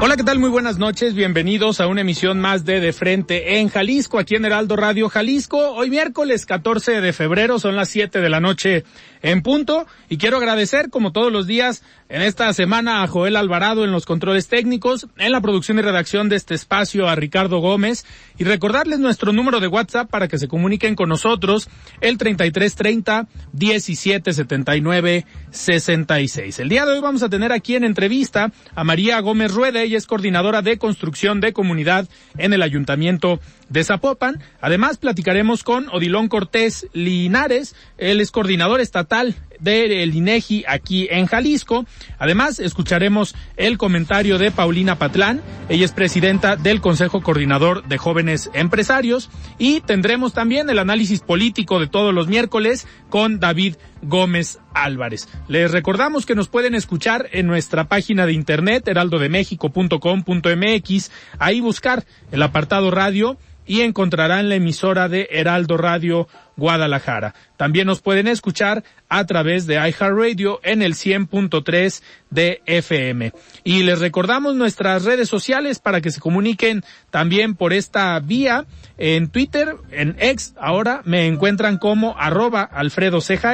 Hola, ¿qué tal? Muy buenas noches. Bienvenidos a una emisión más de De Frente en Jalisco, aquí en Heraldo Radio Jalisco. Hoy miércoles 14 de febrero, son las 7 de la noche en punto. Y quiero agradecer, como todos los días, en esta semana a Joel Alvarado en los controles técnicos, en la producción y redacción de este espacio a Ricardo Gómez y recordarles nuestro número de WhatsApp para que se comuniquen con nosotros, el 3330 1779 66. El día de hoy vamos a tener aquí en entrevista a María Gómez Rueda, ella es coordinadora de construcción de comunidad en el Ayuntamiento de Zapopan. Además, platicaremos con Odilón Cortés Linares, él es coordinador estatal del INEGI aquí en Jalisco. Además, escucharemos el comentario de Paulina Patlán, ella es presidenta del Consejo Coordinador de Jóvenes Empresarios y tendremos también el análisis político de todos los miércoles con David Gómez Álvarez. Les recordamos que nos pueden escuchar en nuestra página de internet heraldodemexico.com.mx, ahí buscar el apartado radio y encontrarán la emisora de Heraldo Radio Guadalajara. También nos pueden escuchar a través de iHeartRadio en el 100.3 de FM. Y les recordamos nuestras redes sociales para que se comuniquen también por esta vía. En Twitter, en X, ahora me encuentran como arroba Alfredo Ceja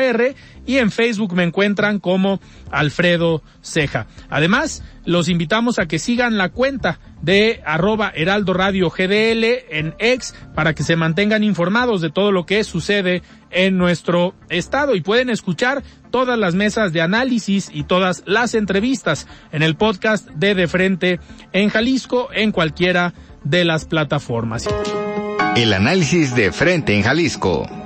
y en Facebook me encuentran como Alfredo Ceja. Además, los invitamos a que sigan la cuenta de arroba Heraldo Radio GDL en X para que se mantengan informados de todo lo que sucede en nuestro estado y pueden escuchar todas las mesas de análisis y todas las entrevistas en el podcast de De Frente en Jalisco en cualquiera de las plataformas. El análisis de Frente en Jalisco.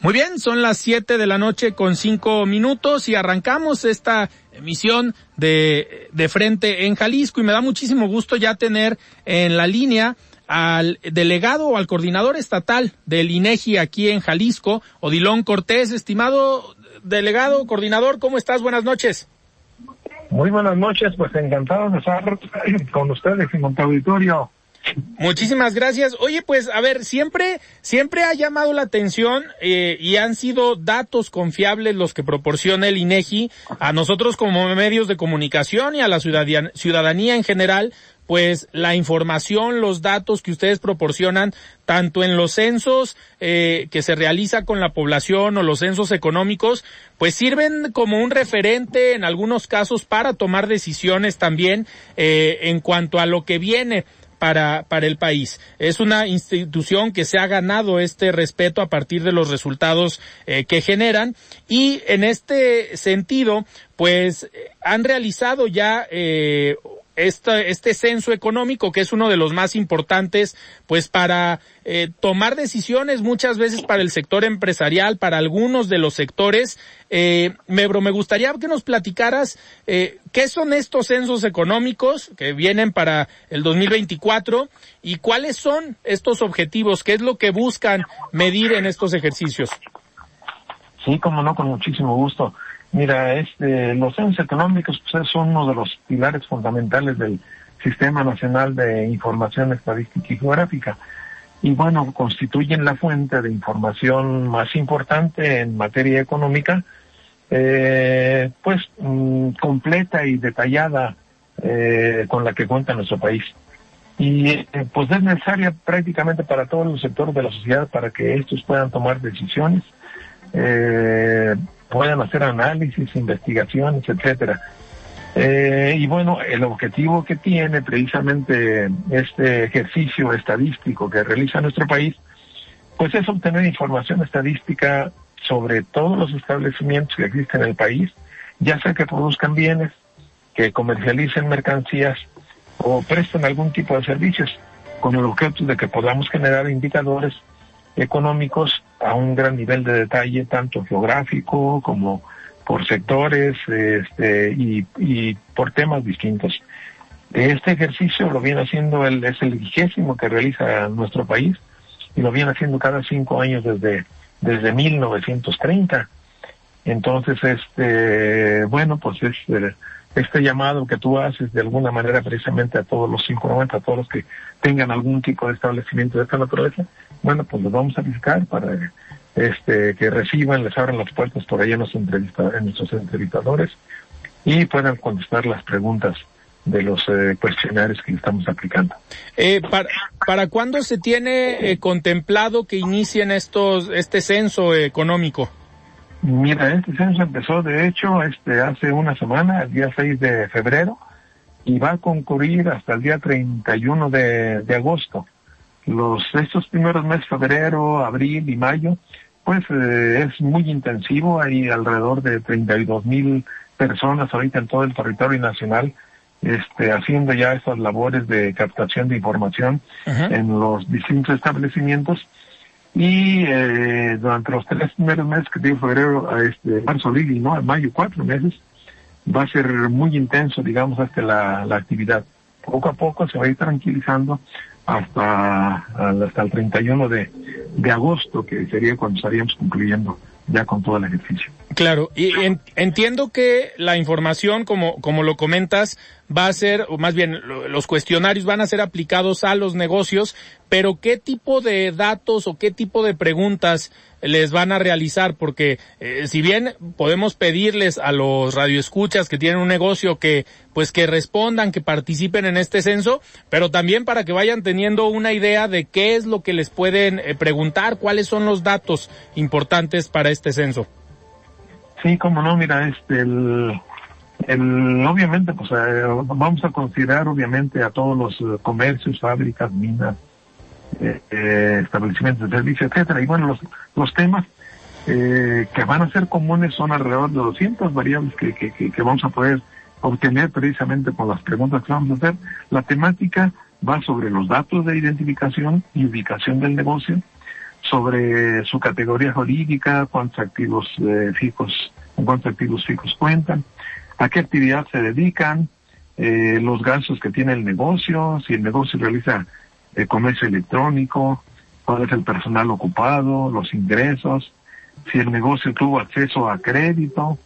Muy bien, son las 7 de la noche con 5 minutos y arrancamos esta emisión de, de frente en Jalisco y me da muchísimo gusto ya tener en la línea al delegado o al coordinador estatal del INEGI aquí en Jalisco, Odilón Cortés. Estimado delegado, coordinador, ¿cómo estás? Buenas noches. Muy buenas noches, pues encantado de estar con ustedes en Monte Auditorio. Muchísimas gracias. Oye, pues a ver, siempre, siempre ha llamado la atención eh, y han sido datos confiables los que proporciona el INEGI a nosotros como medios de comunicación y a la ciudadanía, en general, pues la información, los datos que ustedes proporcionan, tanto en los censos eh, que se realiza con la población o los censos económicos, pues sirven como un referente en algunos casos para tomar decisiones también eh, en cuanto a lo que viene para, para el país. Es una institución que se ha ganado este respeto a partir de los resultados eh, que generan y en este sentido, pues han realizado ya eh, este, este censo económico que es uno de los más importantes pues para eh, tomar decisiones muchas veces para el sector empresarial, para algunos de los sectores. Eh, Mebro, me gustaría que nos platicaras eh, qué son estos censos económicos que vienen para el 2024 y cuáles son estos objetivos, qué es lo que buscan medir en estos ejercicios. Sí, como no, con muchísimo gusto. Mira, este, los censos económicos pues, son uno de los pilares fundamentales del Sistema Nacional de Información Estadística y Geográfica. Y bueno, constituyen la fuente de información más importante en materia económica, eh, pues mm, completa y detallada eh, con la que cuenta nuestro país. y eh, pues es necesaria prácticamente para todos los sectores de la sociedad para que estos puedan tomar decisiones, puedan hacer análisis, investigaciones, etcétera. Eh, y bueno, el objetivo que tiene precisamente este ejercicio estadístico que realiza nuestro país, pues es obtener información estadística sobre todos los establecimientos que existen en el país, ya sea que produzcan bienes, que comercialicen mercancías o presten algún tipo de servicios, con el objeto de que podamos generar indicadores económicos a un gran nivel de detalle, tanto geográfico como por sectores este, y, por temas distintos. Este ejercicio lo viene haciendo, el, es el vigésimo que realiza nuestro país y lo viene haciendo cada cinco años desde, desde 1930. Entonces, este, bueno, pues es eh, este llamado que tú haces de alguna manera precisamente a todos los 590, a todos los que tengan algún tipo de establecimiento de esta naturaleza, bueno, pues los vamos a visitar para este, que reciban, les abran las puertas por ahí en, los en nuestros entrevistadores y puedan contestar las preguntas de los eh, cuestionarios que estamos aplicando. Eh, para, ¿Para cuándo se tiene eh, contemplado que inicien estos, este censo económico? Mira, este censo empezó de hecho este, hace una semana, el día 6 de febrero, y va a concurrir hasta el día 31 de, de agosto. Los, estos primeros meses, febrero, abril y mayo, pues eh, es muy intensivo, hay alrededor de 32 mil personas ahorita en todo el territorio nacional este, haciendo ya estas labores de captación de información en los distintos establecimientos. Y eh, durante los tres primeros meses que digo febrero a este marzo abril y no a mayo cuatro meses va a ser muy intenso digamos hasta la, la actividad. Poco a poco se va a ir tranquilizando hasta, hasta el 31 de, de agosto, que sería cuando estaríamos concluyendo ya con todo el ejercicio. Claro, y entiendo que la información, como, como lo comentas, va a ser, o más bien los cuestionarios van a ser aplicados a los negocios, pero ¿qué tipo de datos o qué tipo de preguntas les van a realizar? Porque eh, si bien podemos pedirles a los radioescuchas que tienen un negocio que pues que respondan, que participen en este censo, pero también para que vayan teniendo una idea de qué es lo que les pueden eh, preguntar, cuáles son los datos importantes para este censo. Sí, como no, mira, este, el, el, obviamente, pues eh, vamos a considerar obviamente a todos los eh, comercios, fábricas, minas, eh, establecimientos de servicio, etcétera. Y bueno, los, los temas que van a ser comunes son alrededor de 200 variables que, que, que, vamos a poder obtener precisamente con las preguntas que vamos a hacer. La temática va sobre los datos de identificación y ubicación del negocio, sobre su categoría jurídica, cuántos activos fijos, cuántos activos fijos cuentan, a qué actividad se dedican, eh, los gastos que tiene el negocio, si el negocio realiza eh, comercio electrónico, cuál es el personal ocupado, los ingresos, si el negocio tuvo acceso a crédito,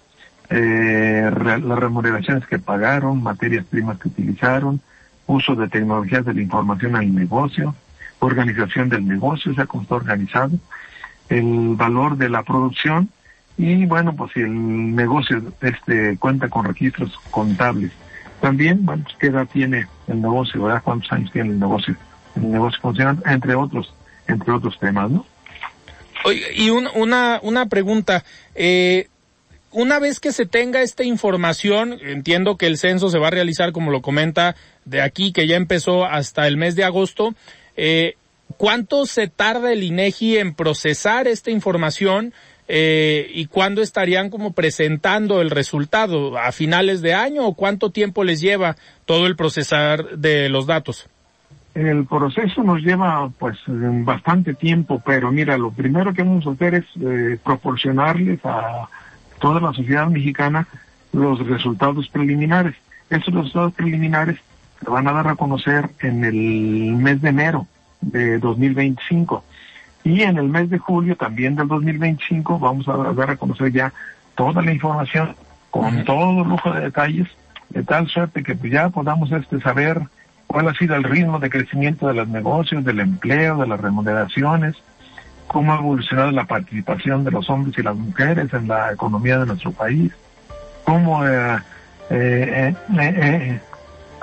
eh, las remuneraciones que pagaron, materias primas que utilizaron, uso de tecnologías de la información al negocio, organización del negocio, o sea, cómo está organizado, el valor de la producción y bueno, pues si el negocio este cuenta con registros contables. También, bueno, pues qué edad tiene el negocio, ¿verdad? ¿Cuántos años tiene el negocio? El negocio funciona, entre otros, entre otros temas, ¿no? Y una, una pregunta, eh, una vez que se tenga esta información, entiendo que el censo se va a realizar, como lo comenta, de aquí, que ya empezó hasta el mes de agosto, eh, ¿cuánto se tarda el INEGI en procesar esta información? eh, y cuándo estarían como presentando el resultado a finales de año o cuánto tiempo les lleva todo el procesar de los datos. El proceso nos lleva pues bastante tiempo, pero mira, lo primero que vamos a hacer es eh, proporcionarles a toda la sociedad mexicana los resultados preliminares. Esos resultados preliminares se van a dar a conocer en el mes de enero de 2025. Y en el mes de julio también del 2025 vamos a dar a conocer ya toda la información con todo lujo de detalles, de tal suerte que pues ya podamos este saber cuál ha sido el ritmo de crecimiento de los negocios, del empleo, de las remuneraciones, cómo ha evolucionado la participación de los hombres y las mujeres en la economía de nuestro país, cómo, eh, eh, eh,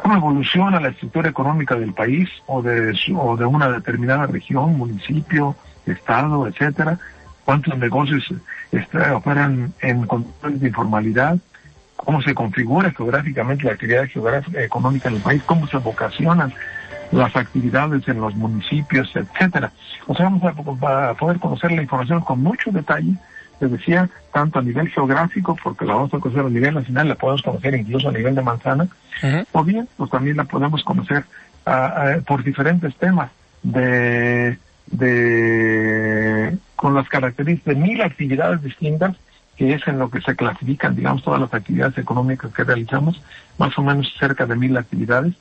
evoluciona la estructura económica del país o de, o una determinada región, municipio, estado, etcétera, cuántos negocios este, operan en condiciones de informalidad, cómo se configura geográficamente la actividad geográfica económica en el país, cómo se vocacionan las actividades en los municipios, etcétera. O sea, vamos a, poder conocer la información con mucho detalle, les decía, tanto a nivel geográfico, porque la vamos a conocer a nivel nacional, la podemos conocer incluso a nivel de manzana, o bien, pues también la podemos conocer por diferentes temas de, de, con las características de mil actividades distintas, que es en lo que se clasifican, digamos, todas las actividades económicas que realizamos, más o menos cerca de mil actividades,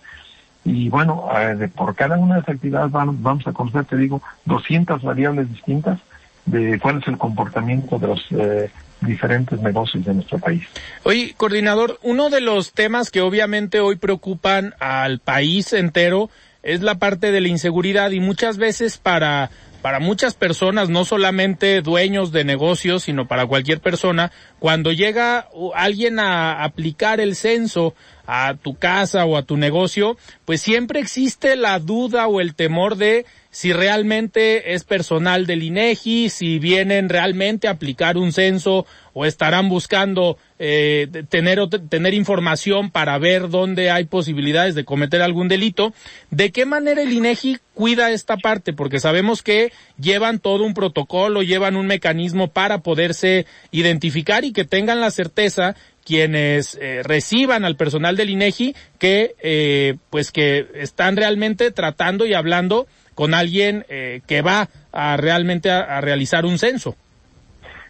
y bueno, eh, por cada una de esas actividades vamos, a conocer, te digo, 200 variables distintas de cuál es el comportamiento de los eh, diferentes negocios de nuestro país. Oye, coordinador, uno de los temas que obviamente hoy preocupan al país entero es la parte de la inseguridad y muchas veces para para muchas personas, no solamente dueños de negocios, sino para cualquier persona, cuando llega alguien a aplicar el censo a tu casa o a tu negocio, pues siempre existe la duda o el temor de si realmente es personal del INEGI, si vienen realmente a aplicar un censo o estarán buscando eh, tener tener información para ver dónde hay posibilidades de cometer algún delito. ¿De qué manera el INEGI cuida esta parte? Porque sabemos que llevan todo un protocolo, llevan un mecanismo para poderse identificar y que tengan la certeza quienes eh, reciban al personal del INEGI que eh, pues que están realmente tratando y hablando con alguien eh, que va a realmente a, realizar un censo.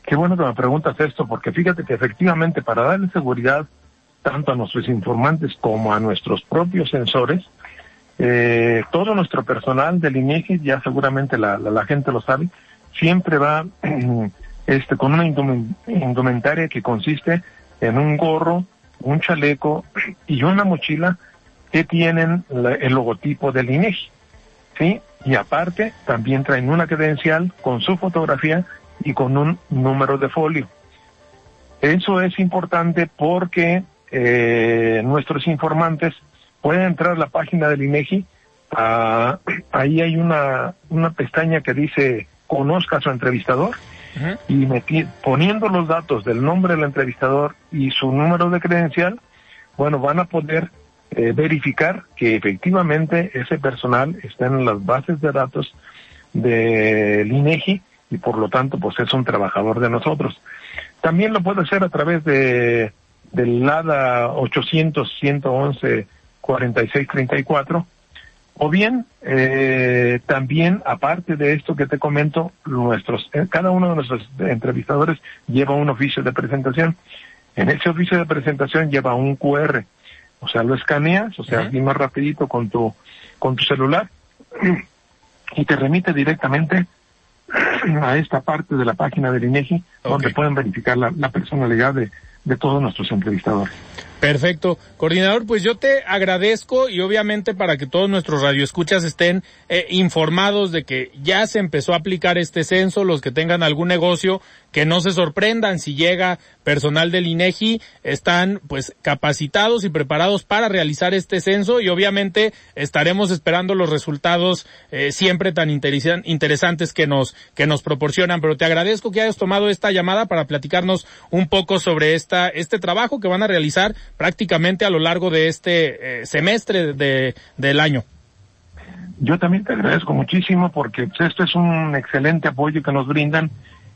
Qué bueno que me preguntas esto, porque fíjate que efectivamente para darle seguridad tanto a nuestros informantes como a nuestros propios sensores, todo nuestro personal del INEGI, ya seguramente la, la, gente lo sabe, siempre va este, con una indumentaria que consiste en un gorro, un chaleco y una mochila que tienen el logotipo del INEGI, ¿sí? Y aparte también traen una credencial con su fotografía y con un número de folio. Eso es importante porque eh, nuestros informantes pueden entrar a la página del INEGI, ah, ahí hay una, una pestaña que dice conozca a su entrevistador y poniendo los datos del nombre del entrevistador y su número de credencial, bueno, van a poder eh, verificar que efectivamente ese personal está en las bases de datos del INEGI y por lo tanto pues es un trabajador de nosotros. También lo puede hacer a través de del ADA 800 111 4634 o bien, eh, también, aparte de esto que te comento, nuestros, eh, cada uno de nuestros entrevistadores lleva un oficio de presentación. En ese oficio de presentación lleva un QR. O sea, lo escaneas, o sea, aquí más rapidito con tu, con tu celular y te remite directamente a esta parte de la página del INEGI donde pueden verificar la, la personalidad de, de todos nuestros entrevistadores. Perfecto. Coordinador, pues yo te agradezco y obviamente para que todos nuestros radioescuchas estén eh, informados de que ya se empezó a aplicar este censo, los que tengan algún negocio, que no se sorprendan si llega personal del INEGI, están pues capacitados y preparados para realizar este censo y obviamente estaremos esperando los resultados eh, siempre tan interesantes que nos, que nos proporcionan. Pero te agradezco que hayas tomado esta llamada para platicarnos un poco sobre esta, este trabajo que van a realizar prácticamente a lo largo de este eh, semestre de, del año. Yo también te agradezco muchísimo porque pues, esto es un excelente apoyo que nos brindan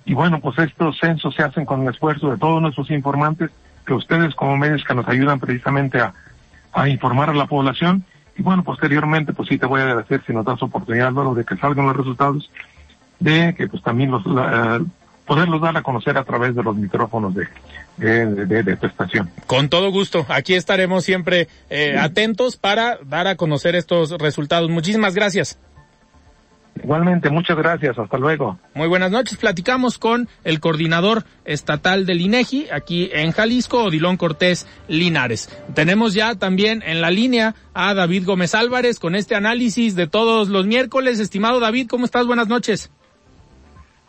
y bueno, pues estos censos se hacen con el esfuerzo de todos nuestros informantes, que ustedes como medios que nos ayudan precisamente a, a informar a la población y bueno, posteriormente pues sí te voy a agradecer si nos das oportunidad, luego de que salgan los resultados, de que pues también los, poderlos dar a conocer a través de los micrófonos de, de, de, estación. Con todo gusto. Aquí estaremos siempre eh, atentos para dar a conocer estos resultados. Muchísimas gracias. Igualmente, muchas gracias. Hasta luego. Muy buenas noches. Platicamos con el coordinador estatal del INEGI aquí en Jalisco, Odilón Cortés Linares. Tenemos ya también en la línea a David Gómez Álvarez con este análisis de todos los miércoles. Estimado David, ¿cómo estás? Buenas noches.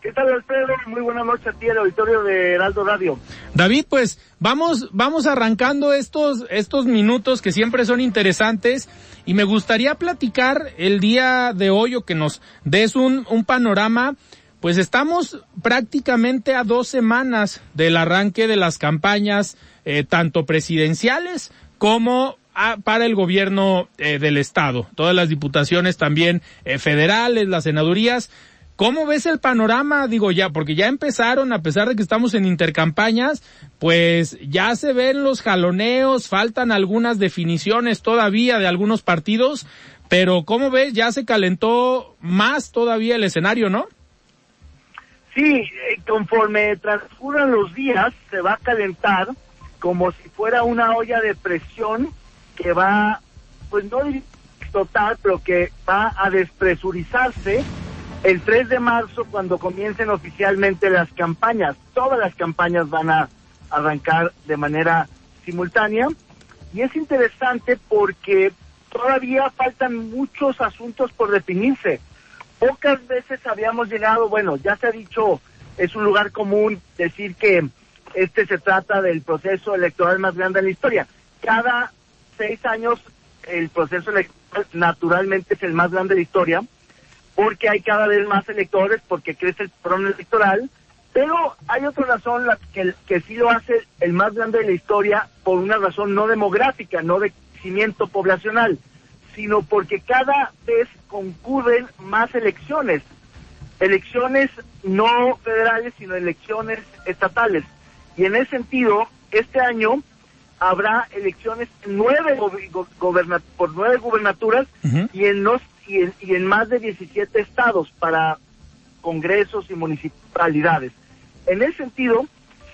¿Qué tal, Alfredo? Muy buenas noches a ti, el auditorio de Heraldo Radio. David, pues vamos, vamos arrancando estos, estos minutos que siempre son interesantes y me gustaría platicar el día de hoy o que nos des un, un panorama. Pues estamos prácticamente a dos semanas del arranque de las campañas, eh, tanto presidenciales como para el gobierno eh, del estado, todas las diputaciones también eh, federales, las senadurías. ¿Cómo ves el panorama? Digo ya, porque ya empezaron, a pesar de que estamos en intercampañas, pues ya se ven los jaloneos, faltan algunas definiciones todavía de algunos partidos, pero ¿cómo ves? Ya se calentó más todavía el escenario, ¿no? Sí, eh, conforme transcurran los días, se va a calentar como si fuera una olla de presión que va, pues no total, pero que va a despresurizarse el 3 de marzo cuando comiencen oficialmente las campañas. Todas las campañas van a arrancar de manera simultánea y es interesante porque todavía faltan muchos asuntos por definirse. Pocas veces habíamos llegado, bueno, ya se ha dicho, es un lugar común decir que este se trata del proceso electoral más grande de la historia. Cada seis años el proceso electoral naturalmente es el más grande de la historia porque hay cada vez más electores, porque crece el padrón electoral, pero hay otra razón la que, que sí lo hace el más grande de la historia por una razón no demográfica, no de crecimiento poblacional, sino porque cada vez concurren más elecciones, elecciones no federales, sino elecciones estatales. Y en ese sentido, este año habrá elecciones nueve por nueve gubernaturas y en los y en, más de 17 estados para congresos y municipalidades. En ese sentido,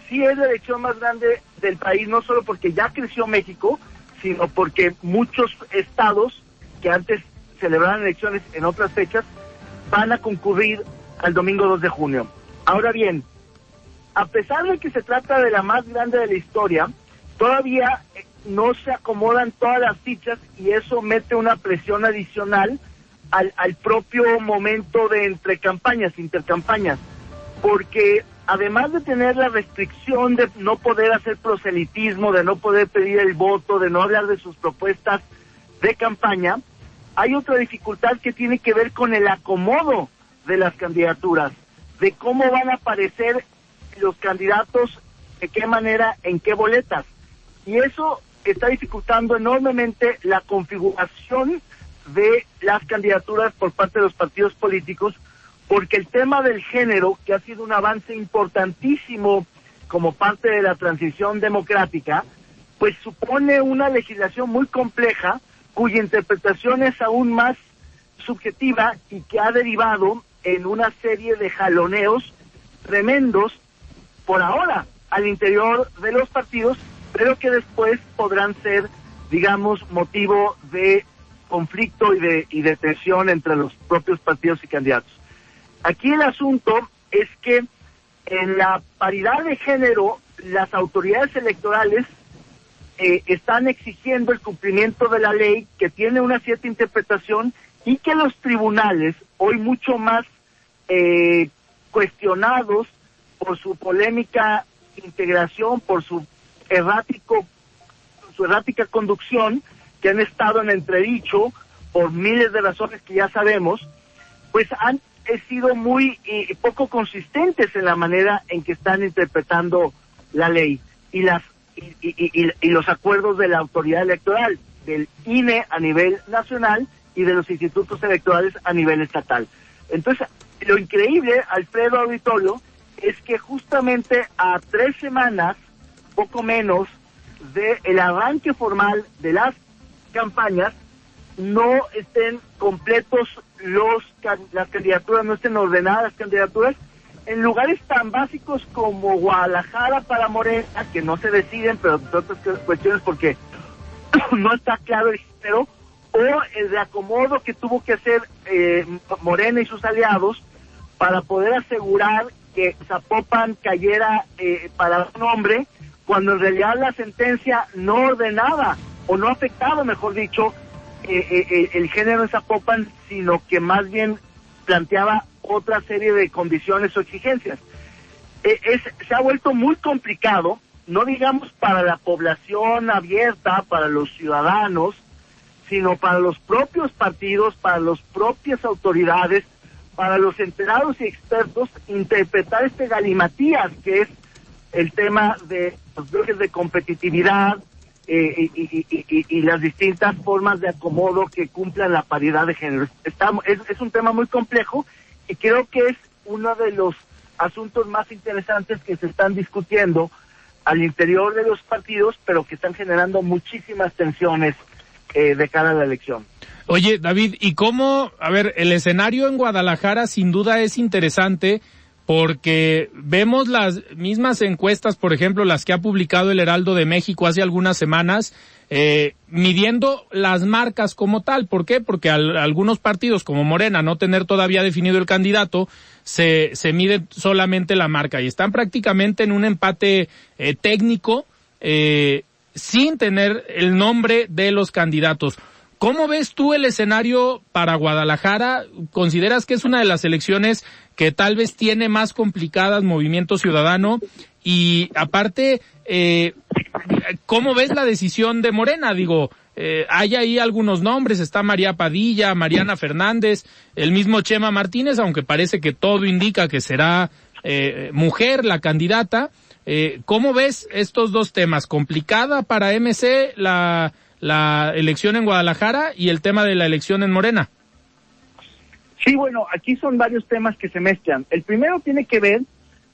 sí es la elección más grande del país, no solo porque ya creció México, sino porque muchos estados que antes celebraban elecciones en otras fechas van a concurrir al domingo 2 de junio. Ahora bien, a pesar de que se trata de la más grande de la historia, todavía eh, no se acomodan todas las fichas y eso mete una presión adicional al, al propio momento de entre campañas, intercampañas, porque además de tener la restricción de no poder hacer proselitismo, de no poder pedir el voto, de no hablar de sus propuestas de campaña, hay otra dificultad que tiene que ver con el acomodo de las candidaturas, de cómo van a aparecer los candidatos, de qué manera, en qué boletas. Y eso está dificultando enormemente la configuración de las candidaturas por parte de los partidos políticos, porque el tema del género, que ha sido un avance importantísimo como parte de la transición democrática, pues supone una legislación muy compleja cuya interpretación es aún más subjetiva y que ha derivado en una serie de jaloneos tremendos por ahora al interior de los partidos, pero que después podrán ser, digamos, motivo de conflicto y de, y de tensión entre los propios partidos y candidatos. Aquí el asunto es que en la paridad de género, las autoridades electorales eh, están exigiendo el cumplimiento de la ley que tiene una cierta interpretación y que los tribunales, hoy mucho más eh, cuestionados por su polémica integración, por su errático, su errática conducción, que han estado en entredicho por miles de razones que ya sabemos, pues han sido muy eh, poco consistentes en la manera en que están interpretando la ley y las y, y, los acuerdos de la autoridad electoral, del INE a nivel nacional y de los institutos electorales a nivel estatal. Entonces, lo increíble, Alfredo Auditorio, es que justamente a tres semanas, poco menos, del el arranque formal de las campañas no estén completos los las candidaturas, no estén ordenadas las candidaturas. En lugares tan básicos como Guadalajara para Morena, que no se deciden, pero otras cuestiones porque no está claro el género, o el de acomodo que tuvo que hacer eh, Morena y sus aliados para poder asegurar que Zapopan cayera eh, para un hombre, cuando en realidad la sentencia no ordenaba o no afectado, mejor dicho, eh, eh, eh, el género en Zapopan, sino que más bien planteaba otra serie de condiciones o exigencias. Es, se ha vuelto muy complicado, no digamos para la población abierta, para los ciudadanos, sino para los propios partidos, para las propias autoridades, para los enterados y expertos, interpretar este galimatías que es el tema de los bloques de competitividad eh, y, las distintas formas de acomodo que cumplan la paridad de género. Estamos, es, es un tema muy complejo y creo que es uno de los asuntos más interesantes que se están discutiendo al interior de los partidos, pero que están generando muchísimas tensiones eh, de cara a la elección. Oye, David, ¿y cómo, a ver, el escenario en Guadalajara sin duda es interesante porque vemos las mismas encuestas, por ejemplo, las que ha publicado el Heraldo de México hace algunas semanas, eh, midiendo las marcas como tal. ¿Por qué? Porque algunos partidos como Morena, no tener todavía definido el candidato, se, se mide solamente la marca y están prácticamente en un empate eh, técnico eh, sin tener el nombre de los candidatos. ¿Cómo ves tú el escenario para Guadalajara? ¿Consideras que es una de las elecciones que tal vez tiene más complicadas movimiento ciudadano? Y aparte, eh, ¿cómo ves la decisión de Morena? Digo, eh, hay ahí algunos nombres, está María Padilla, Mariana Fernández, el mismo Chema Martínez, aunque parece que todo indica que será eh, mujer la candidata. Eh, ¿Cómo ves estos dos temas? ¿Complicada para MC la la elección en Guadalajara y el tema de la elección en Morena. Sí, bueno, aquí son varios temas que se mezclan. El primero tiene que ver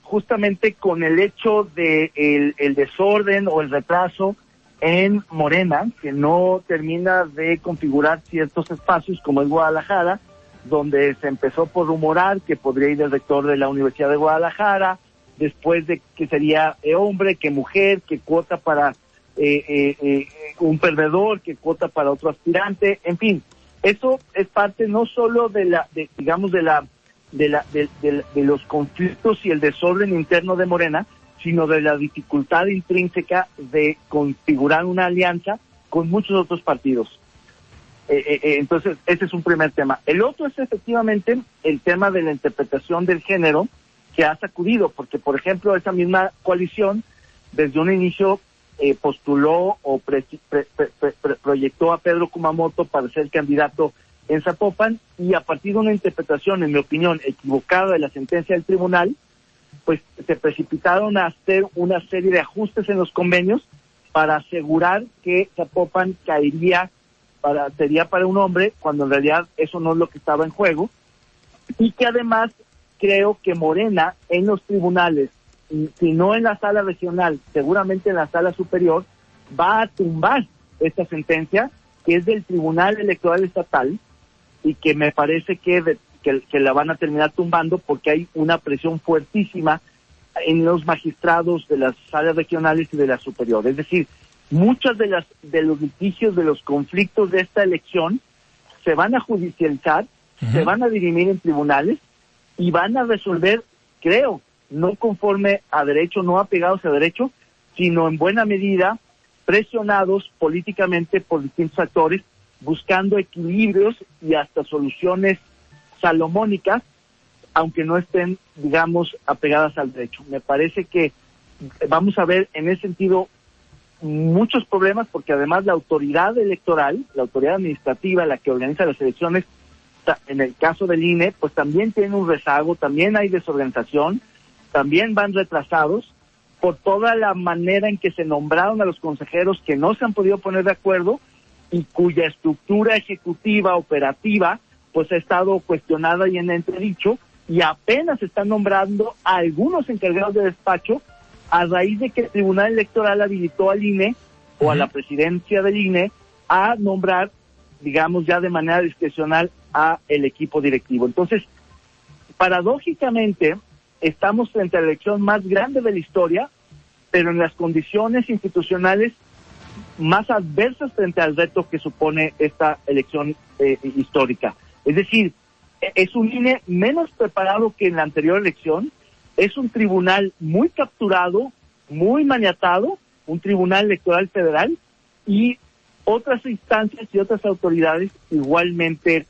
justamente con el hecho de el, desorden o el retraso en Morena, que no termina de configurar ciertos espacios como es Guadalajara, donde se empezó por rumorar que podría ir el rector de la Universidad de Guadalajara, después de que sería hombre, que mujer, que cuota para eh, eh, eh, un perdedor que cuota para otro aspirante, en fin, eso es parte no solo de la, de, digamos, de la, de la, de, los conflictos y el desorden interno de Morena, sino de la dificultad intrínseca de configurar una alianza con muchos otros partidos. entonces, ese es un primer tema. El otro es efectivamente el tema de la interpretación del género que ha sacudido, porque, por ejemplo, esa misma coalición, desde un inicio, eh, postuló o proyectó a Pedro Kumamoto para ser candidato en Zapopan y a partir de una interpretación, en mi opinión, equivocada de la sentencia del tribunal, pues se precipitaron a hacer una serie de ajustes en los convenios para asegurar que Zapopan caería para sería para un hombre cuando en realidad eso no es lo que estaba en juego y que además creo que Morena en los tribunales si no en la sala regional, seguramente en la sala superior, va a tumbar esta sentencia que es del Tribunal Electoral Estatal y que me parece que, que, la van a terminar tumbando porque hay una presión fuertísima en los magistrados de las salas regionales y de la superior. Es decir, muchas de las de los litigios, de los conflictos de esta elección se van a judicializar, se van a dirimir en tribunales y van a resolver, creo, no conforme a derecho, no apegados a derecho, sino en buena medida presionados políticamente por distintos actores, buscando equilibrios y hasta soluciones salomónicas, aunque no estén, digamos, apegadas al derecho. Me parece que vamos a ver en ese sentido muchos problemas porque además la autoridad electoral, la autoridad administrativa, la que organiza las elecciones, en el caso del INE, pues también tiene un rezago, también hay desorganización, también van retrasados por toda la manera en que se nombraron a los consejeros que no se han podido poner de acuerdo y cuya estructura ejecutiva, operativa, pues ha estado cuestionada y en entredicho y apenas están nombrando a algunos encargados de despacho a raíz de que el Tribunal Electoral habilitó al INE o a la presidencia del INE a nombrar, digamos, ya de manera discrecional a el equipo directivo. Entonces, paradójicamente, estamos frente a la elección más grande de la historia, pero en las condiciones institucionales más adversas frente al reto que supone esta elección eh, histórica. Es decir, e-, es un INE menos preparado que en la anterior elección, es un tribunal muy capturado, muy maniatado, un tribunal electoral federal y otras instancias y otras autoridades igualmente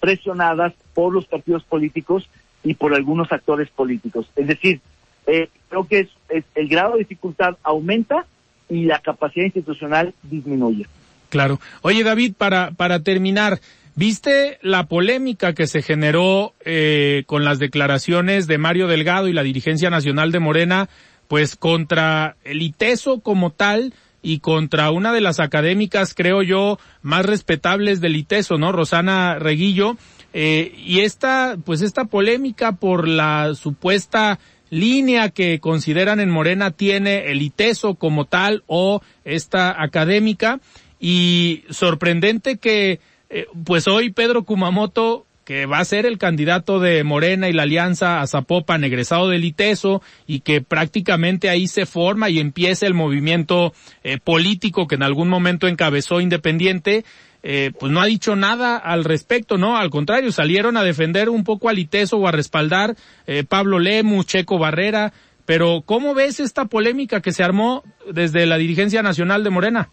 presionadas por los partidos políticos y por algunos actores políticos. Es decir, eh, creo que es, el grado de dificultad aumenta y la capacidad institucional disminuye. Claro. Oye, David, para, para terminar, ¿viste la polémica que se generó eh, con las declaraciones de Mario Delgado y la dirigencia nacional de Morena, pues contra el ITESO como tal? y contra una de las académicas, creo yo, más respetables del ITESO, ¿no? Rosana Reguillo. Eh, y esta, pues esta polémica por la supuesta línea que consideran en Morena tiene el ITESO como tal o esta académica. Y sorprendente que, eh, pues hoy Pedro Kumamoto que va a ser el candidato de Morena y la Alianza a Zapopan, egresado del ITESO, y que prácticamente ahí se forma y empieza el movimiento eh, político que en algún momento encabezó Independiente, eh, pues no ha dicho nada al respecto, ¿no? Al contrario, salieron a defender un poco al ITESO o a respaldar eh, Pablo Lemus, Checo Barrera, pero ¿cómo ves esta polémica que se armó desde la dirigencia nacional de Morena?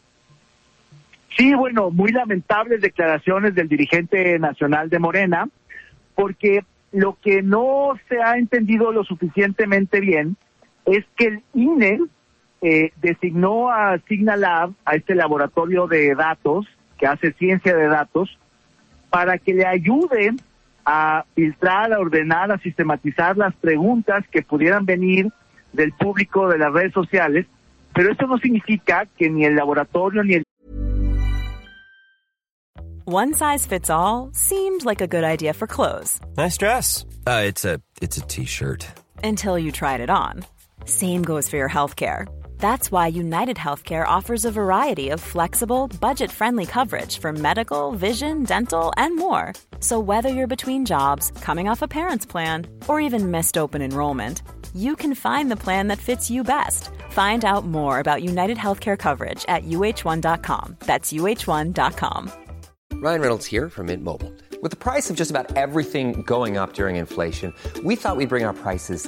Sí, bueno, muy lamentables declaraciones del dirigente nacional de Morena, porque lo que no se ha entendido lo suficientemente bien es que el INE eh, designó a Signalab, a este laboratorio de datos que hace ciencia de datos, para que le ayude a filtrar, a ordenar, a sistematizar las preguntas que pudieran venir del público de las redes sociales, pero eso no significa que ni el laboratorio ni el One size fits all seemed like a good idea for clothes. Nice dress. Uh, it's a it's a t-shirt. Until you tried it on. Same goes for your healthcare. That's why United Healthcare offers a variety of flexible, budget-friendly coverage for medical, vision, dental, and more. So whether you're between jobs, coming off a parent's plan, or even missed open enrollment, you can find the plan that fits you best. Find out more about United Healthcare coverage at uh1.com. That's uh1.com. Ryan Reynolds here from Mint Mobile. With the price of just about everything going up during inflation, we thought we'd bring our prices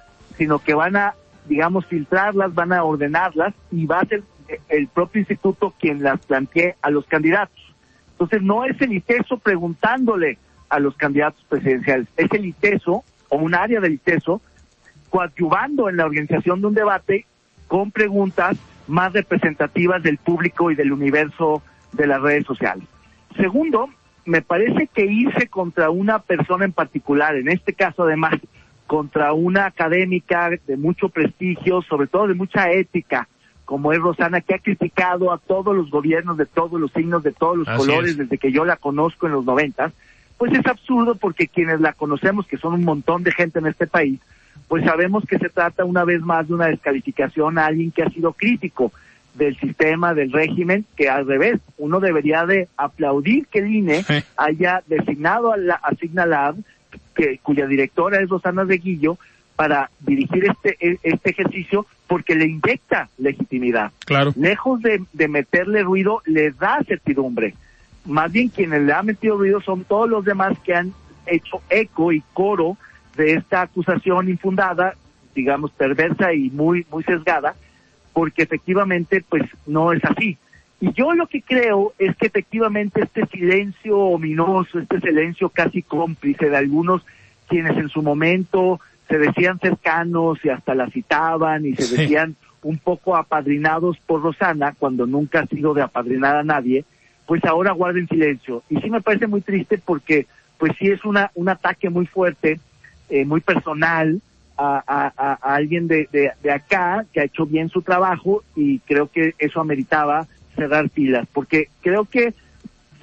sino que van a, digamos, filtrarlas, van a ordenarlas y va a ser el propio instituto quien las plantee a los candidatos. Entonces no es el ITESO preguntándole a los candidatos presidenciales, es el ITESO o un área del ITESO coadyuvando en la organización de un debate con preguntas más representativas del público y del universo de las redes sociales. Segundo, me parece que irse contra una persona en particular, en este caso además contra una académica de mucho prestigio, sobre todo de mucha ética, como es Rosana, que ha criticado a todos los gobiernos de todos los signos, de todos los Así colores, es. desde que yo la conozco en los noventas, pues es absurdo porque quienes la conocemos, que son un montón de gente en este país, pues sabemos que se trata una vez más de una descalificación a alguien que ha sido crítico del sistema, del régimen, que al revés, uno debería de aplaudir que el INE Sí. haya designado a, la, a Signalab, que, cuya directora es Rosana Reguillo, para dirigir este, e- este ejercicio porque le inyecta legitimidad. Claro. Lejos de, de meterle ruido, le da certidumbre. Más bien quienes le han metido ruido son todos los demás que han hecho eco y coro de esta acusación infundada, digamos perversa y muy muy sesgada, porque efectivamente pues no es así. Y yo lo que creo es que efectivamente este silencio ominoso, este silencio casi cómplice de algunos quienes en su momento se decían cercanos y hasta la citaban y se Sí. decían un poco apadrinados por Rosana cuando nunca ha sido de apadrinar a nadie, pues ahora guarden silencio. Y sí me parece muy triste porque pues sí es una, un ataque muy fuerte, eh, muy personal a, a- a- a alguien de, de, de acá que ha hecho bien su trabajo y creo que eso ameritaba cerrar pilas, porque creo que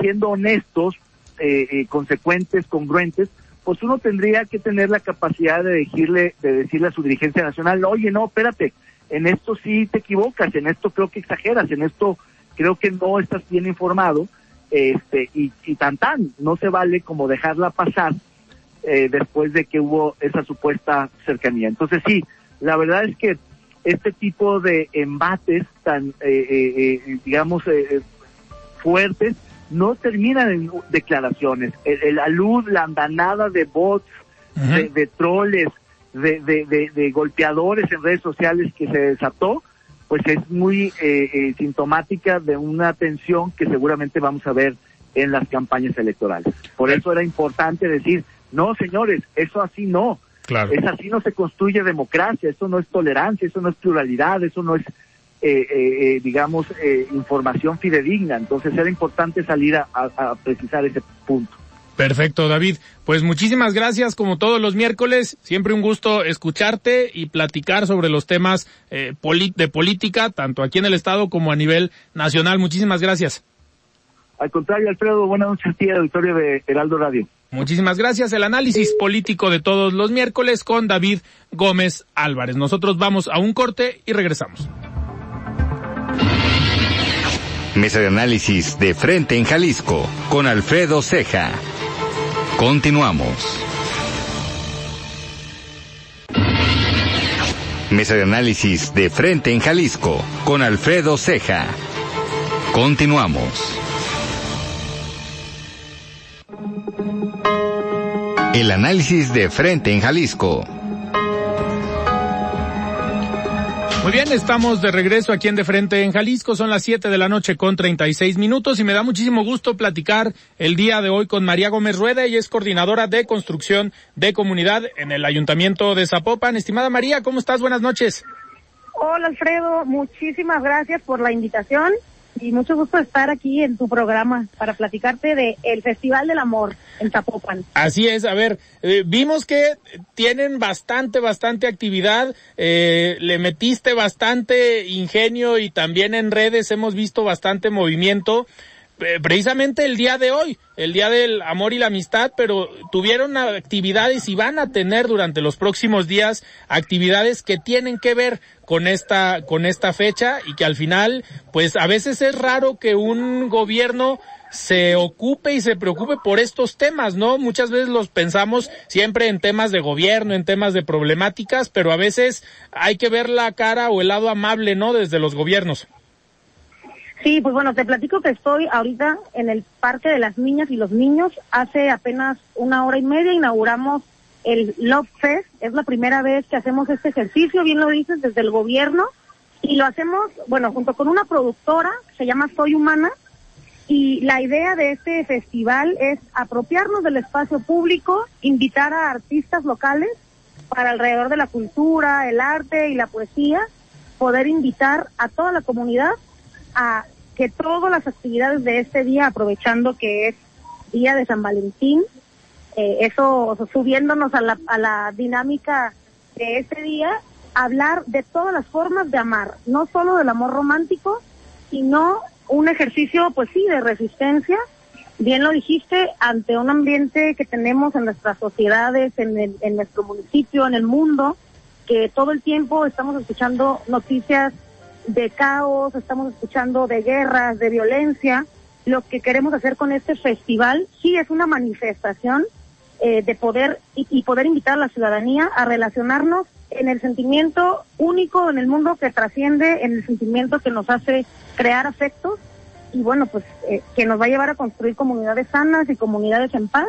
siendo honestos, eh, eh, consecuentes, congruentes, pues uno tendría que tener la capacidad de decirle, de decirle a su dirigencia nacional, oye, no, espérate, en esto sí te equivocas, en esto creo que exageras, en esto creo que no estás bien informado, este, y, y tan tan, no se vale como dejarla pasar eh, después de que hubo esa supuesta cercanía. Entonces sí, la verdad es que este tipo de embates tan, eh, digamos, fuertes no terminan en declaraciones. la luz, la andanada de bots, de, de, troles, de, de, de, golpeadores en redes sociales que se desató, pues es muy eh, eh, sintomática de una tensión que seguramente vamos a ver en las campañas electorales. Por eso era importante decir, no señores, eso así no. Claro. Es así no se construye democracia, eso no es tolerancia, eso no es pluralidad, eso no es, eh, digamos, información fidedigna. Entonces era importante salir a precisar ese punto. Perfecto, David. Pues muchísimas gracias, como todos los miércoles. Siempre un gusto escucharte y platicar sobre los temas eh, de política, tanto aquí en el Estado como a nivel nacional. Muchísimas gracias. Al contrario, Alfredo, buenas noches a ti, auditorio de Heraldo Radio. Muchísimas gracias. El análisis político de todos los miércoles con David Gómez Álvarez. Nosotros vamos a un corte y regresamos. Mesa de análisis de frente en Jalisco con Alfredo Ceja. Continuamos. Mesa de análisis de frente en Jalisco con Alfredo Ceja. Continuamos. El análisis de frente en Jalisco Muy bien, estamos de regreso aquí en De Frente en Jalisco. Son las 7 de la noche con 36 minutos y me da muchísimo gusto platicar el día de hoy con María Gómez Rueda. Ella es coordinadora de construcción de comunidad en el Ayuntamiento de Zapopan. Estimada María, ¿cómo estás? Buenas noches. Hola Alfredo, muchísimas gracias por la invitación y mucho gusto estar aquí en tu programa para platicarte de el Festival del Amor en Zapopan. Así es, a ver, eh, vimos que tienen bastante, bastante actividad, eh, le metiste bastante ingenio y también en redes hemos visto bastante movimiento. Eh, precisamente el día de hoy, el día del amor y la amistad, pero tuvieron actividades y van a tener durante los próximos días actividades que tienen que ver con esta, con esta fecha y que al final, pues a veces es raro que un gobierno se ocupe y se preocupe por estos temas, ¿no? Muchas veces los pensamos siempre en temas de gobierno, en temas de problemáticas, pero a veces hay que ver la cara o el lado amable, ¿no? Desde los gobiernos. Sí, pues bueno, te platico que estoy ahorita en el Parque de las Niñas y los Niños. Hace apenas una hora y media inauguramos el Love Fest. Es la primera vez que hacemos este ejercicio, bien lo dices, desde el gobierno. Y lo hacemos, bueno, junto con una productora se llama Soy Humana. Y la idea de este festival es apropiarnos del espacio público, invitar a artistas locales para alrededor de la cultura, el arte y la poesía, poder invitar a toda la comunidad a que todas las actividades de este día, aprovechando que es día de San Valentín, eh, eso subiéndonos a la, a la dinámica de este día, hablar de todas las formas de amar, no solo del amor romántico, sino un ejercicio, pues sí, de resistencia. Bien lo dijiste, ante un ambiente que tenemos en nuestras sociedades, en, en nuestro municipio, en el mundo, que todo el tiempo estamos escuchando noticias de caos, estamos escuchando de guerras, de violencia. Lo que queremos hacer con este festival sí es una manifestación eh, de poder y, poder invitar a la ciudadanía a relacionarnos en el sentimiento único en el mundo que trasciende, en el sentimiento que nos hace crear afectos y bueno, pues eh, que nos va a llevar a construir comunidades sanas y comunidades en paz.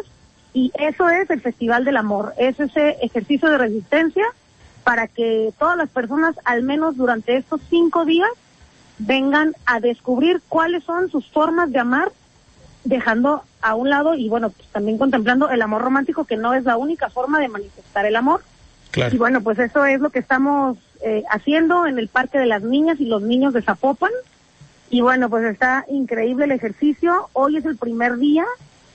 Y eso es el Festival del Amor, es ese ejercicio de resistencia para que todas las personas, al menos durante estos cinco días, vengan a descubrir cuáles son sus formas de amar, dejando a un lado y bueno, pues también contemplando el amor romántico, que no es la única forma de manifestar el amor. Y bueno, pues eso es lo que estamos eh, haciendo en el Parque de las Niñas y los Niños de Zapopan. Y bueno, pues está increíble el ejercicio. Hoy es el primer día.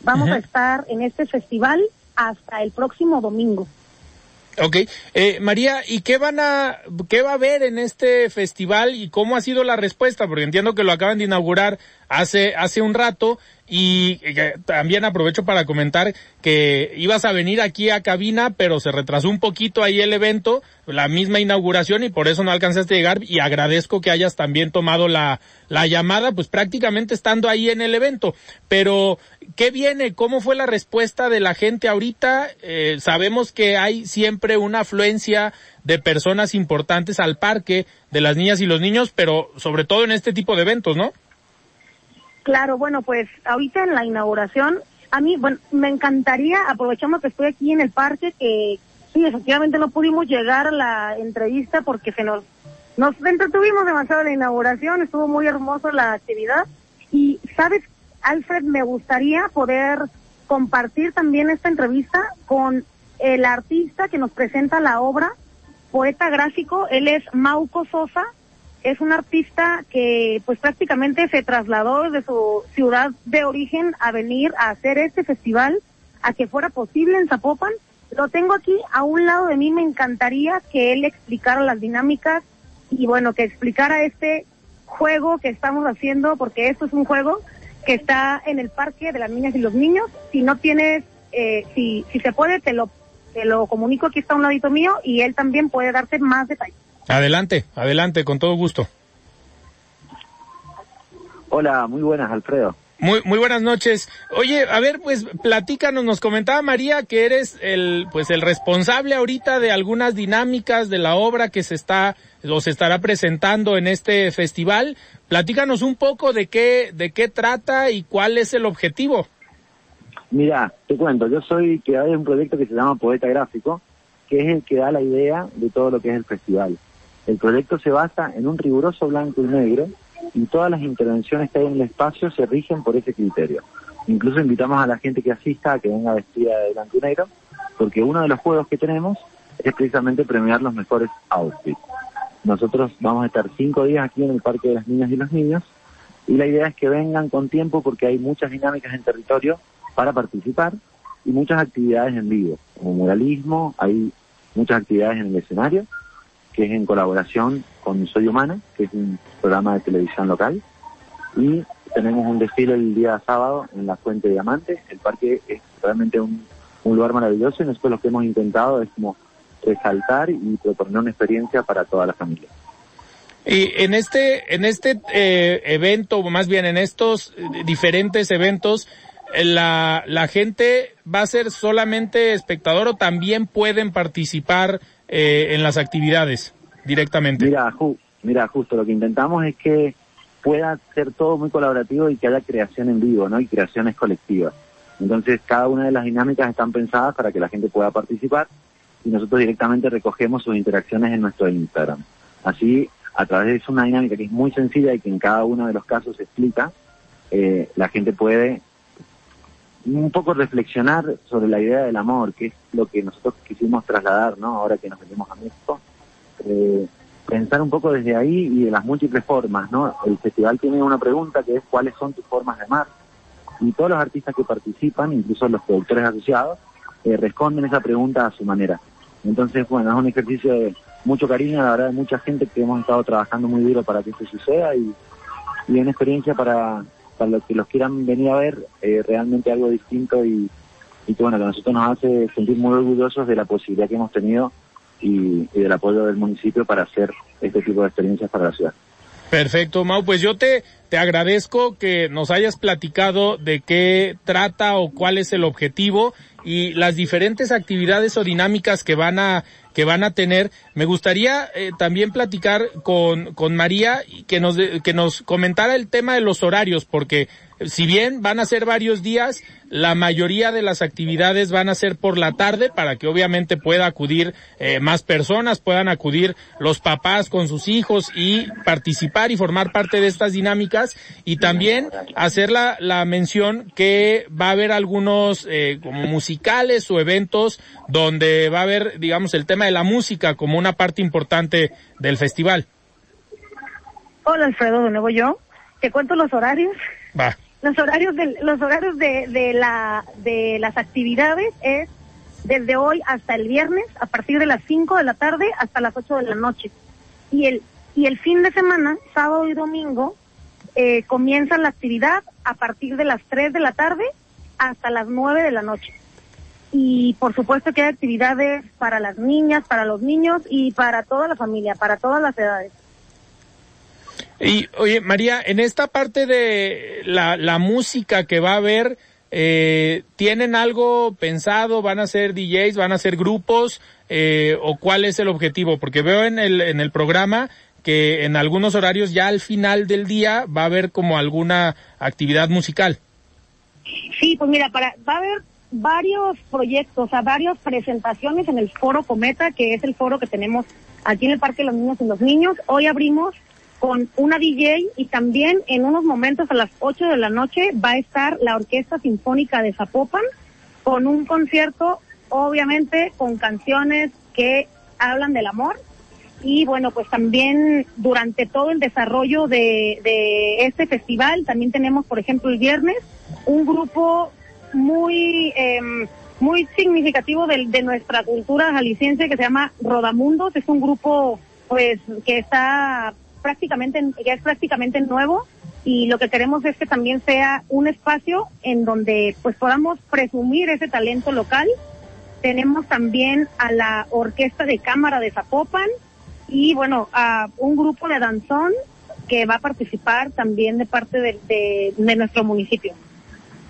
Vamos a estar en este festival hasta el próximo domingo. Ok, eh, María, ¿y qué van a, qué va a haber en este festival y cómo ha sido la respuesta? Porque entiendo que lo acaban de inaugurar hace, hace un rato y eh, también aprovecho para comentar que ibas a venir aquí a cabina, pero se retrasó un poquito ahí el evento, la misma inauguración y por eso no alcanzaste a llegar y agradezco que hayas también tomado la, la llamada, pues prácticamente estando ahí en el evento. Pero, ¿qué viene? ¿Cómo fue la respuesta de la gente ahorita? Eh, sabemos que hay siempre una afluencia de personas importantes al parque, de las niñas y los niños, pero sobre todo en este tipo de eventos, ¿no? Claro, bueno, pues ahorita en la inauguración, a mí, bueno, me encantaría, aprovechando que estoy aquí en el parque, que sí, efectivamente no pudimos llegar a la entrevista porque se nos, nos entretuvimos demasiado en la inauguración, estuvo muy hermoso la actividad. Y, ¿sabes, Alfred? Me gustaría poder compartir también esta entrevista con el artista que nos presenta la obra, poeta gráfico, él es Mauco Sosa, es un artista que pues prácticamente se trasladó desde su ciudad de origen a venir a hacer este festival, a que fuera posible en Zapopan. Lo tengo aquí a un lado de mí, me encantaría que él explicara las dinámicas y bueno, que explicara este juego que estamos haciendo, porque esto es un juego que está en el parque de las niñas y los niños. Si no tienes, eh, si, se puede, te lo, te lo comunico, aquí está a un ladito mío y él también puede darte más detalles. Adelante, adelante, con todo gusto. Hola, muy buenas, Alfredo. Muy, muy buenas noches. Oye, a ver, pues platícanos, nos comentaba María que eres el, pues el responsable ahorita de algunas dinámicas de la obra que se está, o se estará presentando en este festival. Platícanos un poco de qué, de qué trata y cuál es el objetivo. Mira, te cuento, yo soy que hay un proyecto que se llama Poeta Gráfico, que es el que da la idea de todo lo que es el festival. El proyecto se basa en un riguroso blanco y negro y todas las intervenciones que hay en el espacio se rigen por ese criterio. Incluso invitamos a la gente que asista a que venga vestida de blanco y negro, porque uno de los juegos que tenemos es precisamente premiar los mejores outfits. Nosotros vamos a estar cinco días aquí en el Parque de las Niñas y los Niños y la idea es que vengan con tiempo porque hay muchas dinámicas en territorio para participar y muchas actividades en vivo, como muralismo, hay muchas actividades en el escenario que es en colaboración con Soy Humana, que es un programa de televisión local. Y tenemos un desfile el día sábado en la Fuente de Diamantes. El parque es realmente un, lugar maravilloso y nosotros lo que hemos intentado es como resaltar y proponer una experiencia para toda la familia. Y en este, en este eh, evento, o más bien en estos eh, diferentes eventos, eh, la, la gente va a ser solamente espectador o también pueden participar eh, en las actividades directamente? Mira, mira, justo lo que intentamos es que pueda ser todo muy colaborativo y que haya creación en vivo, ¿no? Y creaciones colectivas. Entonces, cada una de las dinámicas están pensadas para que la gente pueda participar y nosotros directamente recogemos sus interacciones en nuestro Instagram. Así, a través de una dinámica que es muy sencilla y que en cada uno de los casos se explica, eh, la gente puede un poco reflexionar sobre la idea del amor, que es lo que nosotros quisimos trasladar, ¿no? Ahora que nos venimos a México. Eh, pensar un poco desde ahí y de las múltiples formas, ¿no? El festival tiene una pregunta que es cuáles son tus formas de amar. Y todos los artistas que participan, incluso los productores asociados, eh, responden esa pregunta a su manera. Entonces, bueno, es un ejercicio de mucho cariño, la verdad, de mucha gente que hemos estado trabajando muy duro para que esto suceda y, y una experiencia para, para los que los quieran venir a ver, eh, realmente algo distinto y, y que bueno, que a nosotros nos hace sentir muy orgullosos de la posibilidad que hemos tenido y, y del apoyo del municipio para hacer este tipo de experiencias para la ciudad. Perfecto, Mau. Pues yo te, te agradezco que nos hayas platicado de qué trata o cuál es el objetivo y las diferentes actividades o dinámicas que van a que van a tener. Me gustaría eh, también platicar con, con María y que nos, que nos comentara el tema de los horarios, porque si bien van a ser varios días, la mayoría de las actividades van a ser por la tarde para que obviamente pueda acudir eh, más personas, puedan acudir los papás con sus hijos y participar y formar parte de estas dinámicas y también hacer la, la mención que va a haber algunos eh, como musicales o eventos donde va a haber digamos el tema de la música como una parte importante del festival. Hola Alfredo, de nuevo yo. Te cuento los horarios. Va. Los horarios de, las actividades es desde hoy hasta el viernes, a partir de las 5 de la tarde hasta las 8 de la noche. Y el, y el fin de semana, sábado y domingo, eh, comienza la actividad a partir de las 3 de la tarde hasta las 9 de la noche. Y por supuesto que hay actividades para las niñas, para los niños y para toda la familia, para todas las edades. Y oye, María, en esta parte de la, la música que va a haber, eh, ¿tienen algo pensado? ¿Van a ser DJs? ¿Van a ser grupos? Eh, ¿O cuál es el objetivo? Porque veo en el, en el programa que en algunos horarios ya al final del día va a haber como alguna actividad musical. Sí, pues mira, para, va a haber varios proyectos, o sea, varias presentaciones en el foro Cometa, que es el foro que tenemos aquí en el Parque de los Niños y los Niños. Hoy abrimos con una DJ y también en unos momentos a las 8 de la noche va a estar la Orquesta Sinfónica de Zapopan con un concierto, obviamente, con canciones que hablan del amor. Y bueno, pues también durante todo el desarrollo de, este festival, también tenemos, por ejemplo, el viernes, un grupo muy em, muy significativo de, de, nuestra cultura jalisciense que se llama Rodamundos. Es un grupo pues que está prácticamente que es prácticamente nuevo y lo que queremos es que también sea un espacio en donde pues podamos presumir ese talento local. Tenemos también a la Orquesta de Cámara de Zapopan y bueno, a un grupo de danzón que va a participar también de parte de, de, de nuestro municipio.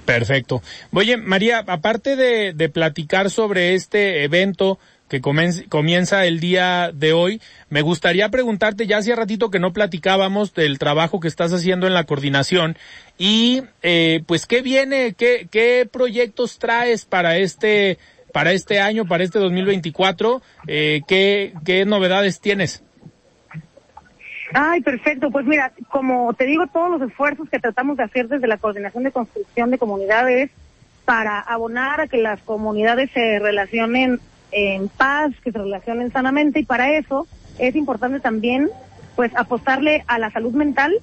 Perfecto. Oye, María, aparte de, de platicar sobre este evento que comienza el día de hoy, me gustaría preguntarte, ya hacía ratito que no platicábamos del trabajo que estás haciendo en la coordinación y eh, pues qué viene, qué, qué proyectos traes para este, para este año, para este 2024, eh, qué, qué novedades tienes. Ay, perfecto. Pues mira, como te digo, todos los esfuerzos que tratamos de hacer desde la Coordinación de Construcción de Comunidades para abonar a que las comunidades se relacionen en paz, que se relacionen sanamente y para eso es importante también pues apostarle a la salud mental.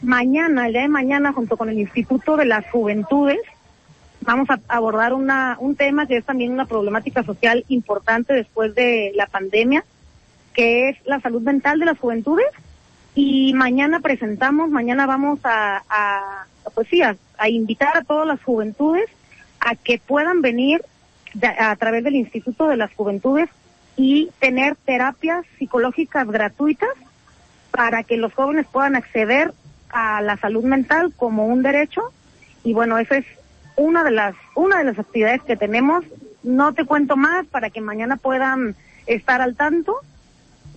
Mañana, el día de mañana, junto con el Instituto de las Juventudes, vamos a abordar una, un tema que es también una problemática social importante después de la pandemia, que es la salud mental de las juventudes. Y mañana presentamos, mañana vamos a, a pues sí, a, a, invitar a todas las juventudes a que puedan venir a través del Instituto de las Juventudes y tener terapias psicológicas gratuitas para que los jóvenes puedan acceder a la salud mental como un derecho. Y bueno, esa es una de las, una de las actividades que tenemos. No te cuento más para que mañana puedan estar al tanto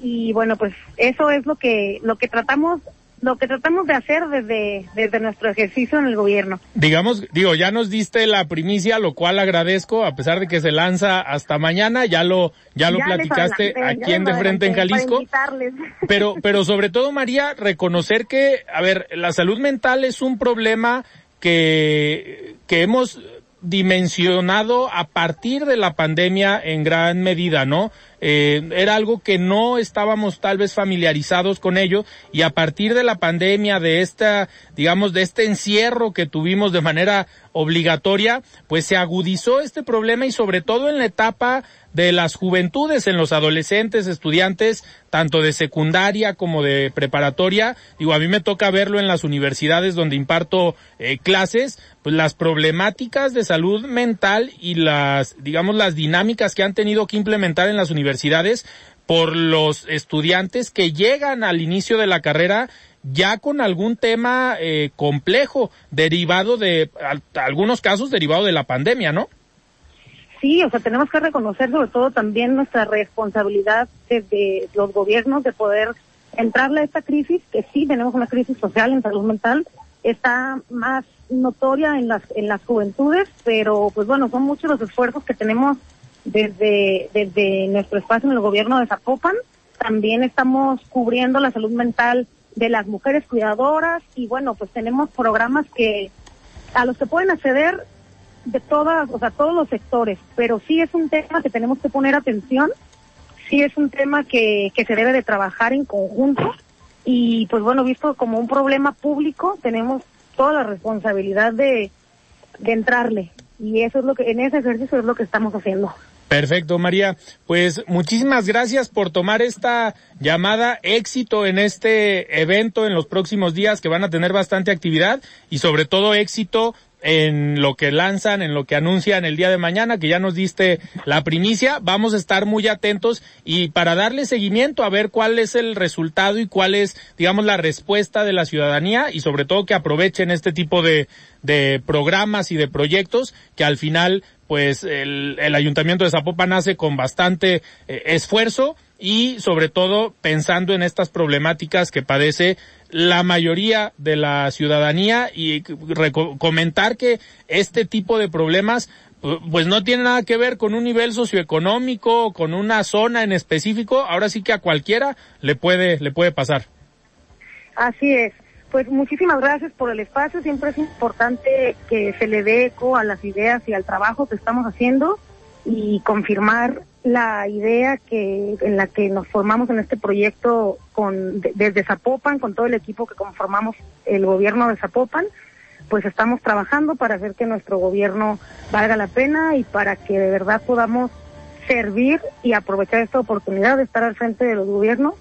y bueno pues eso es lo que lo que tratamos lo que tratamos de hacer desde desde nuestro ejercicio en el gobierno. Digamos, digo, ya nos diste la primicia, lo cual agradezco, a pesar de que se lanza hasta mañana, ya lo ya lo ya platicaste aquí en de frente en Jalisco. Pero pero sobre todo María, reconocer que a ver, la salud mental es un problema que que hemos dimensionado a partir de la pandemia en gran medida, ¿no? Eh, era algo que no estábamos tal vez familiarizados con ello y a partir de la pandemia, de esta, digamos, de este encierro que tuvimos de manera obligatoria, pues se agudizó este problema y sobre todo en la etapa de las juventudes, en los adolescentes, estudiantes, tanto de secundaria como de preparatoria. Digo, a mí me toca verlo en las universidades donde imparto eh, clases, pues las problemáticas de salud mental y las, digamos, las dinámicas que han tenido que implementar en las universidades por los estudiantes que llegan al inicio de la carrera ya con algún tema eh, complejo derivado de algunos casos derivado de la pandemia, ¿no? Sí, o sea, tenemos que reconocer sobre todo también nuestra responsabilidad desde los gobiernos de poder entrarle a esta crisis, que sí tenemos una crisis social en salud mental, está más notoria en las en las juventudes, pero pues bueno, son muchos los esfuerzos que tenemos desde desde nuestro espacio en el gobierno de Zapopan. También estamos cubriendo la salud mental de las mujeres cuidadoras y bueno, pues tenemos programas que a los que pueden acceder de todas, o sea, todos los sectores, pero sí es un tema que tenemos que poner atención, sí es un tema que, que se debe de trabajar en conjunto y pues bueno, visto como un problema público, tenemos toda la responsabilidad de, de entrarle y eso es lo que, en ese ejercicio es lo que estamos haciendo. Perfecto, María. Pues muchísimas gracias por tomar esta llamada. Éxito en este evento en los próximos días que van a tener bastante actividad y sobre todo éxito en lo que lanzan, en lo que anuncian el día de mañana, que ya nos diste la primicia. Vamos a estar muy atentos y para darle seguimiento a ver cuál es el resultado y cuál es, digamos, la respuesta de la ciudadanía y sobre todo que aprovechen este tipo de, de programas y de proyectos que al final pues el, el ayuntamiento de Zapopan hace con bastante eh, esfuerzo y sobre todo pensando en estas problemáticas que padece la mayoría de la ciudadanía y comentar que este tipo de problemas pues no tiene nada que ver con un nivel socioeconómico, con una zona en específico, ahora sí que a cualquiera le puede le puede pasar. Así es. Pues muchísimas gracias por el espacio. Siempre es importante que se le dé eco a las ideas y al trabajo que estamos haciendo y confirmar la idea que en la que nos formamos en este proyecto con desde Zapopan con todo el equipo que conformamos el gobierno de Zapopan pues estamos trabajando para hacer que nuestro gobierno valga la pena y para que de verdad podamos servir y aprovechar esta oportunidad de estar al frente de los gobiernos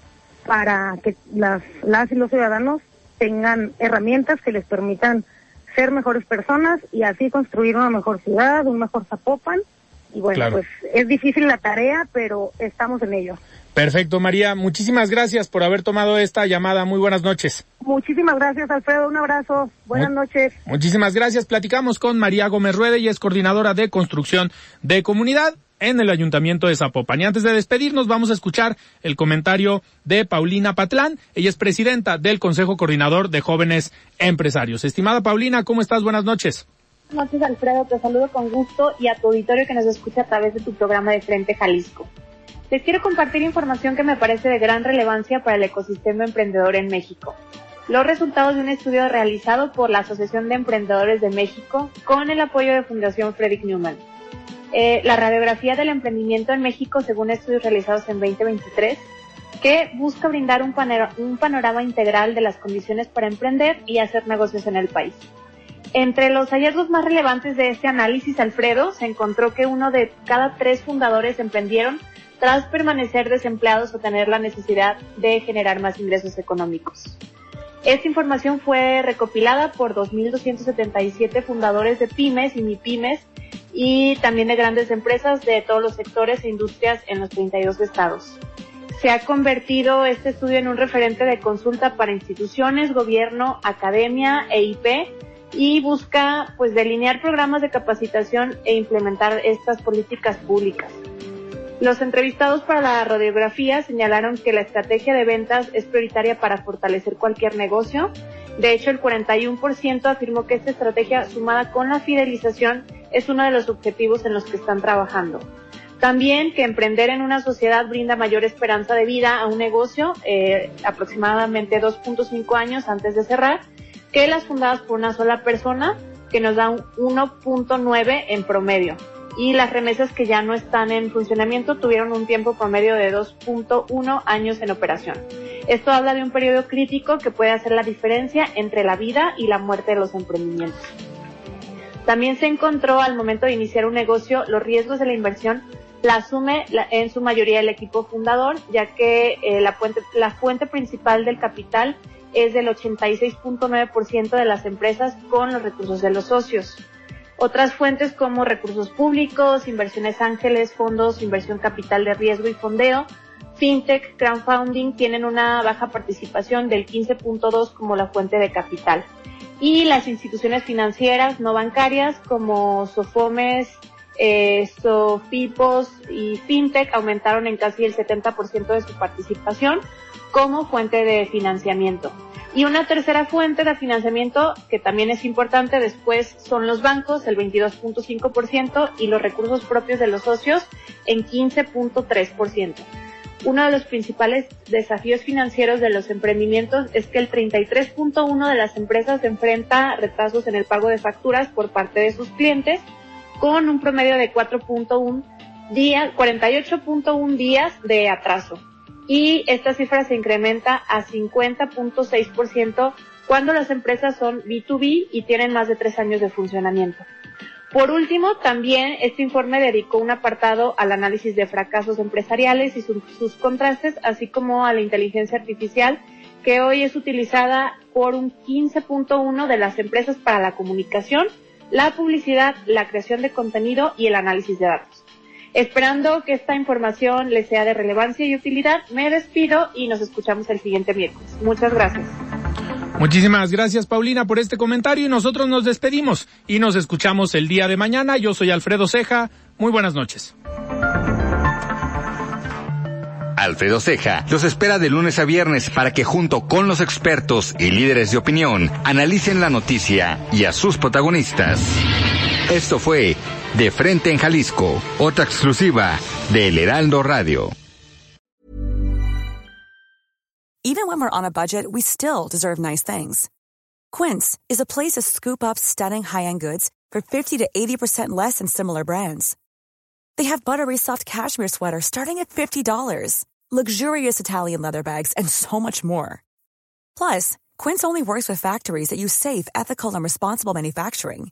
para que las las y los ciudadanos tengan herramientas que les permitan ser mejores personas y así construir una mejor ciudad, un mejor Zapopan y bueno, pues es difícil la tarea, pero estamos en ello. Perfecto, María. Muchísimas gracias por haber tomado esta llamada. Muy buenas noches. Muchísimas gracias, Alfredo. Un abrazo. Buenas noches. Muchísimas gracias. Platicamos con María Gómez Ruede y es coordinadora de construcción de comunidad en el Ayuntamiento de Zapopan. Y antes de despedirnos, vamos a escuchar el comentario de Paulina Patlán. Ella es presidenta del Consejo Coordinador de Jóvenes Empresarios. Estimada Paulina, ¿cómo estás? Buenas noches. Noches, Alfredo. Te saludo con gusto y a tu auditorio que nos escucha a través de tu programa de Frente Jalisco. Les quiero compartir información que me parece de gran relevancia para el ecosistema emprendedor en México. Los resultados de un estudio realizado por la Asociación de Emprendedores de México con el apoyo de Fundación Frederick Newman. Eh, la radiografía del emprendimiento en México según estudios realizados en 2023 que busca brindar un, un panorama integral de las condiciones para emprender y hacer negocios en el país. Entre los hallazgos más relevantes de este análisis, Alfredo, se encontró que uno de cada tres fundadores emprendieron tras permanecer desempleados o tener la necesidad de generar más ingresos económicos. Esta información fue recopilada por 2.277 fundadores de pymes y MIPYMES y también de grandes empresas de todos los sectores e industrias en los 32 estados. Se ha convertido este estudio en un referente de consulta para instituciones, gobierno, academia e IP y busca pues delinear programas de capacitación e implementar estas políticas públicas. Los entrevistados para la radiografía señalaron que la estrategia de ventas es prioritaria para fortalecer cualquier negocio. De hecho, el 41% afirmó que esta estrategia sumada con la fidelización es uno de los objetivos en los que están trabajando. También que emprender en una sociedad brinda mayor esperanza de vida a un negocio, eh, aproximadamente 2.5 años antes de cerrar, que las fundadas por una sola persona, que nos da un 1.9 en promedio. Y las remesas que ya no están en funcionamiento tuvieron un tiempo promedio de 2.1 años en operación. Esto habla de un periodo crítico que puede hacer la diferencia entre la vida y la muerte de los emprendimientos. También se encontró al momento de iniciar un negocio los riesgos de la inversión la asume en su mayoría el equipo fundador, ya que eh, la, fuente, la fuente principal del capital es del 86.9% de las empresas con los recursos de los socios. Otras fuentes como recursos públicos, inversiones ángeles, fondos, inversión capital de riesgo y fondeo, fintech, crowdfunding tienen una baja participación del 15.2 como la fuente de capital. Y las instituciones financieras no bancarias como Sofomes, eh, Sofipos y fintech aumentaron en casi el 70% de su participación como fuente de financiamiento. Y una tercera fuente de financiamiento que también es importante después son los bancos, el 22.5%, y los recursos propios de los socios en 15.3%. Uno de los principales desafíos financieros de los emprendimientos es que el 33.1 de las empresas enfrenta retrasos en el pago de facturas por parte de sus clientes, con un promedio de 4.1 días, 48.1 días de atraso y esta cifra se incrementa a 50.6% cuando las empresas son B2B y tienen más de tres años de funcionamiento. Por último, también este informe dedicó un apartado al análisis de fracasos empresariales y sus contrastes, así como a la inteligencia artificial, que hoy es utilizada por un 15.1 de las empresas para la comunicación, la publicidad, la creación de contenido y el análisis de datos. Esperando que esta información les sea de relevancia y utilidad, me despido y nos escuchamos el siguiente miércoles. Muchas gracias. Muchísimas gracias, Paulina, por este comentario y nosotros nos despedimos y nos escuchamos el día de mañana. Yo soy Alfredo Ceja. Muy buenas noches. Alfredo Ceja los espera de lunes a viernes para que junto con los expertos y líderes de opinión analicen la noticia y a sus protagonistas. Esto fue De Frente en Jalisco, otra exclusiva de El Heraldo Radio. Even when we're on a budget, we still deserve nice things. Quince is a place to scoop up stunning high-end goods for 50 to 80% less than similar brands. They have buttery soft cashmere sweaters starting at $50, luxurious Italian leather bags, and so much more. Plus, Quince only works with factories that use safe, ethical, and responsible manufacturing.